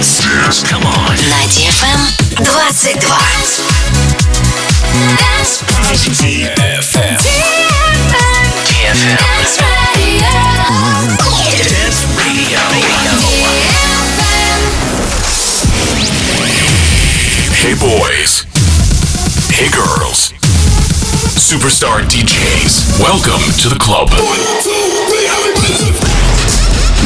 Dance. Dance. Come on. На DFM 22. Dance. DFM. DFM. Dance Radio. Dance Radio. Hey boys. Hey girls. Superstar DJs. Welcome to the club.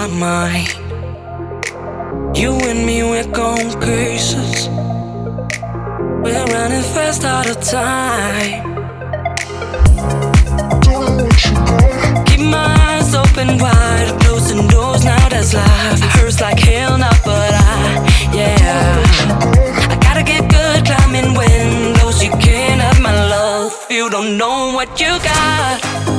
my mind. You and me, we're going cases. We're running fast out of time. Keep my eyes open wide, closing doors now. That's life. Hurts like hell now, but I, yeah. I gotta get good climbing windows. You can't have my love. You don't know what you got.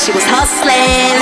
She was hustling.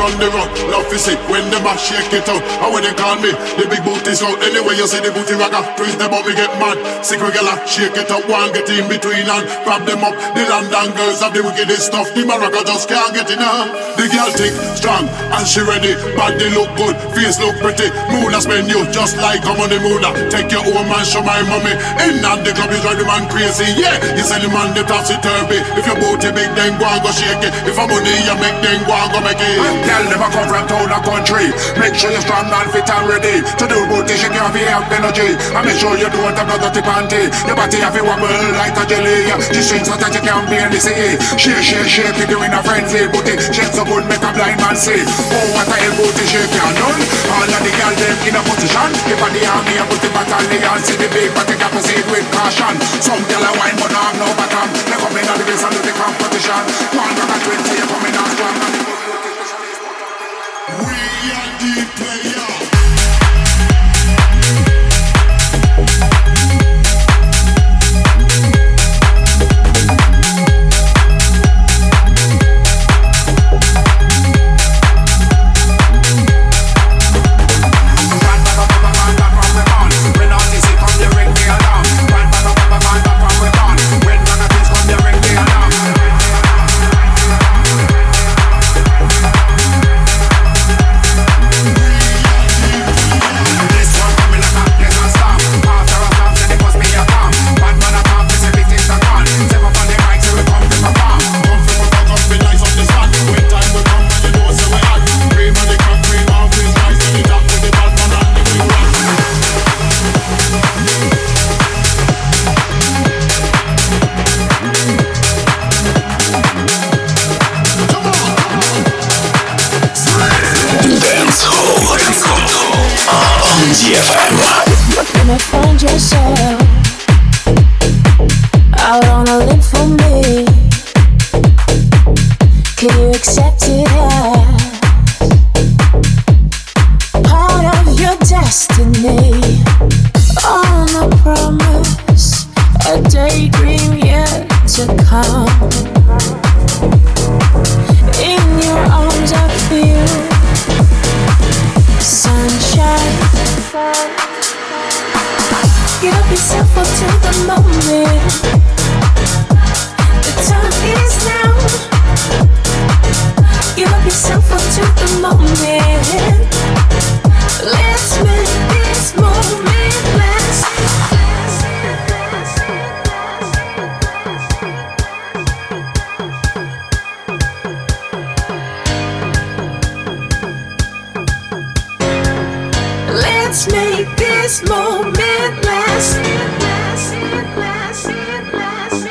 Run the rock. Love to see when them a shake it out. How when they call me, the big booty out. Anyway you see the booty rocker, twist them up, me get mad. Sick regular, shake it up, one get in between and grab them up. The London girls have the wickedest stuff. The Morocco just can't get enough. The girl thick, strong and she ready. Body look good, face look pretty. Moon spend you just like I'm on the moon. Take your own man, show my mommy. In at the club, you drive the man crazy. Yeah, you sell the man the topsy turvy. If your booty big, then go and go shake it. If I'm money, you make then go and go make it. Girl, never come from town or country. Make sure you're strong and fit and ready to do booty shake. You have to have energy. And make sure you don't have no dirty panty. Your body have to wobble like a jelly. She strings so that you can't be in the see. Shake, shake, shake, you doing a frenzy. Booty shake so good, make a blind man see. Oh, what a hell booty shake you done. All of the girls them in a position. If I the army, I put the battalion. See the big, but they got proceed with caution. Some girl a wine, but no have no bottom. They come in on the base and do the competition. One rock and twenty, you coming on strong.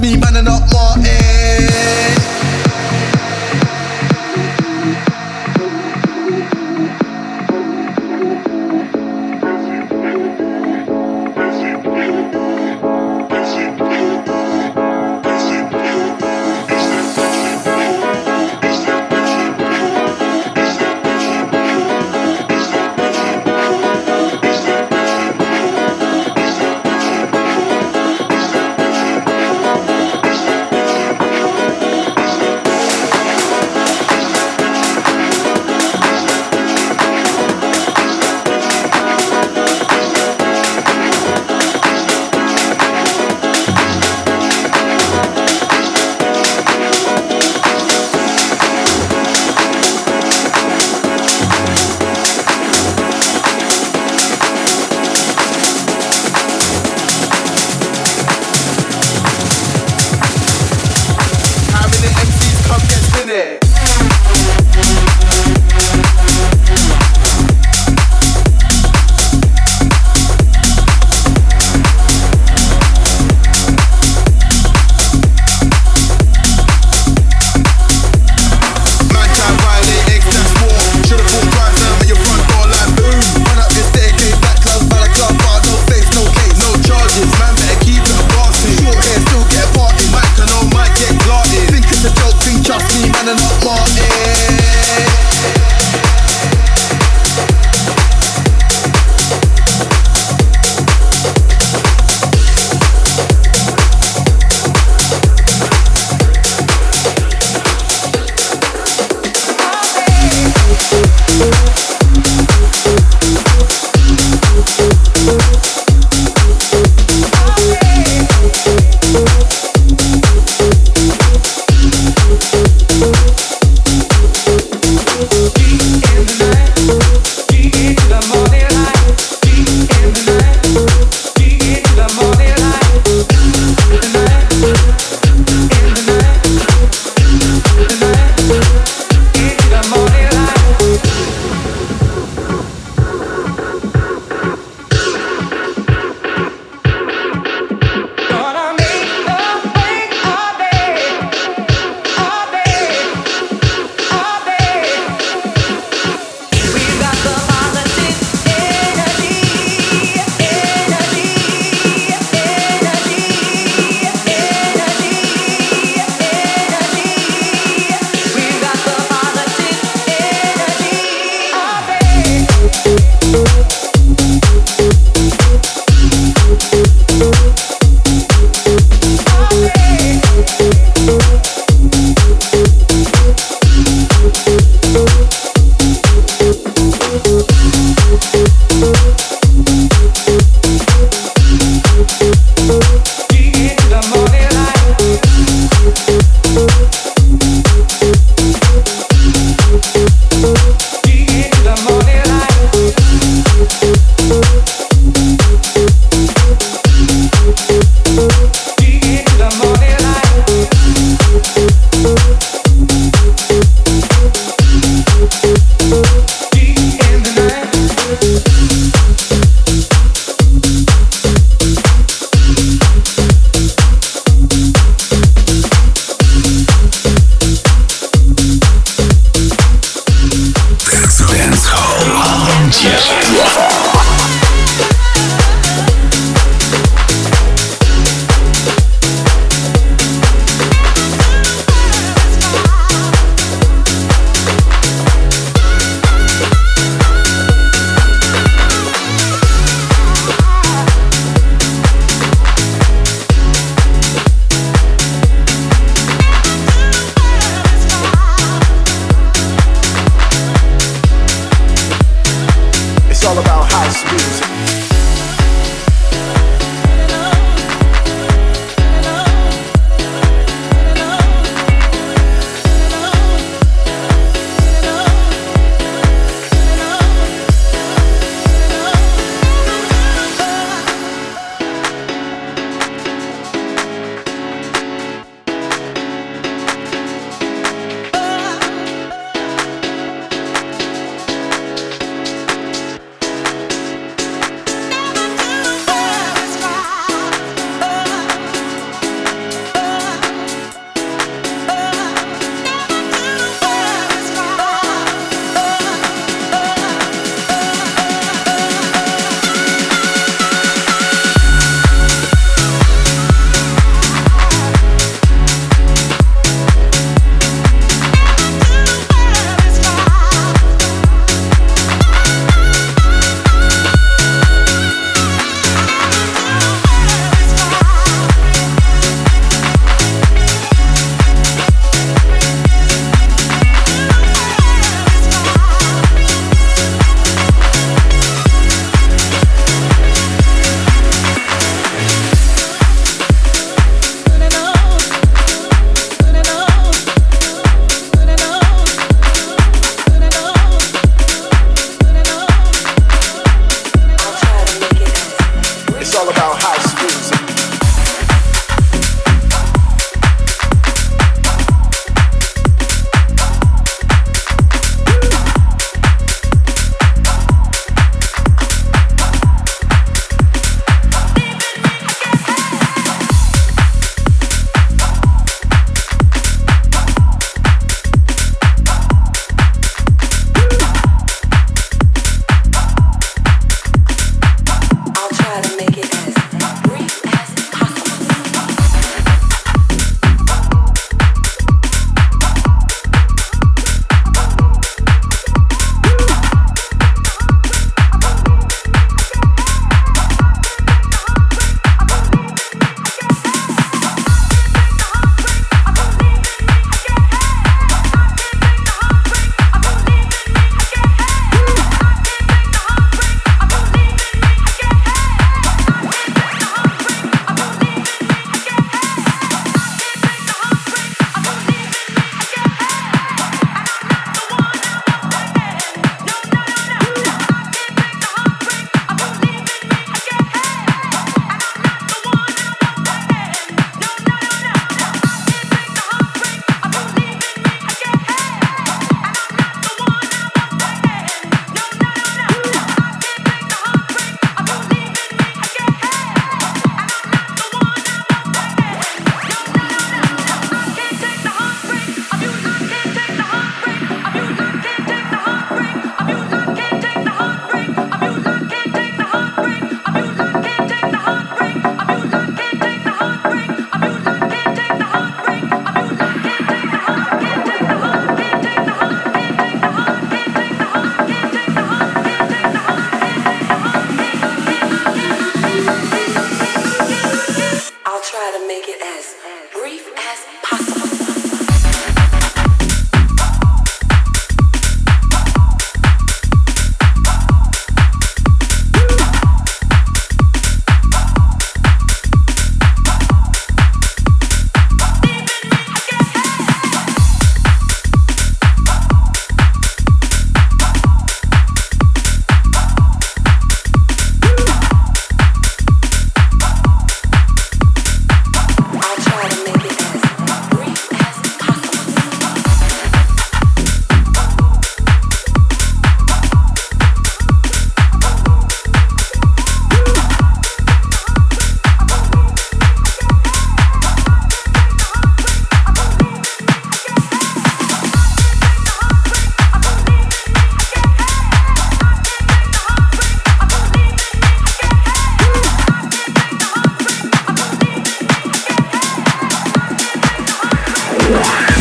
me,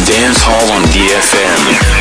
Dance Hall on DFM.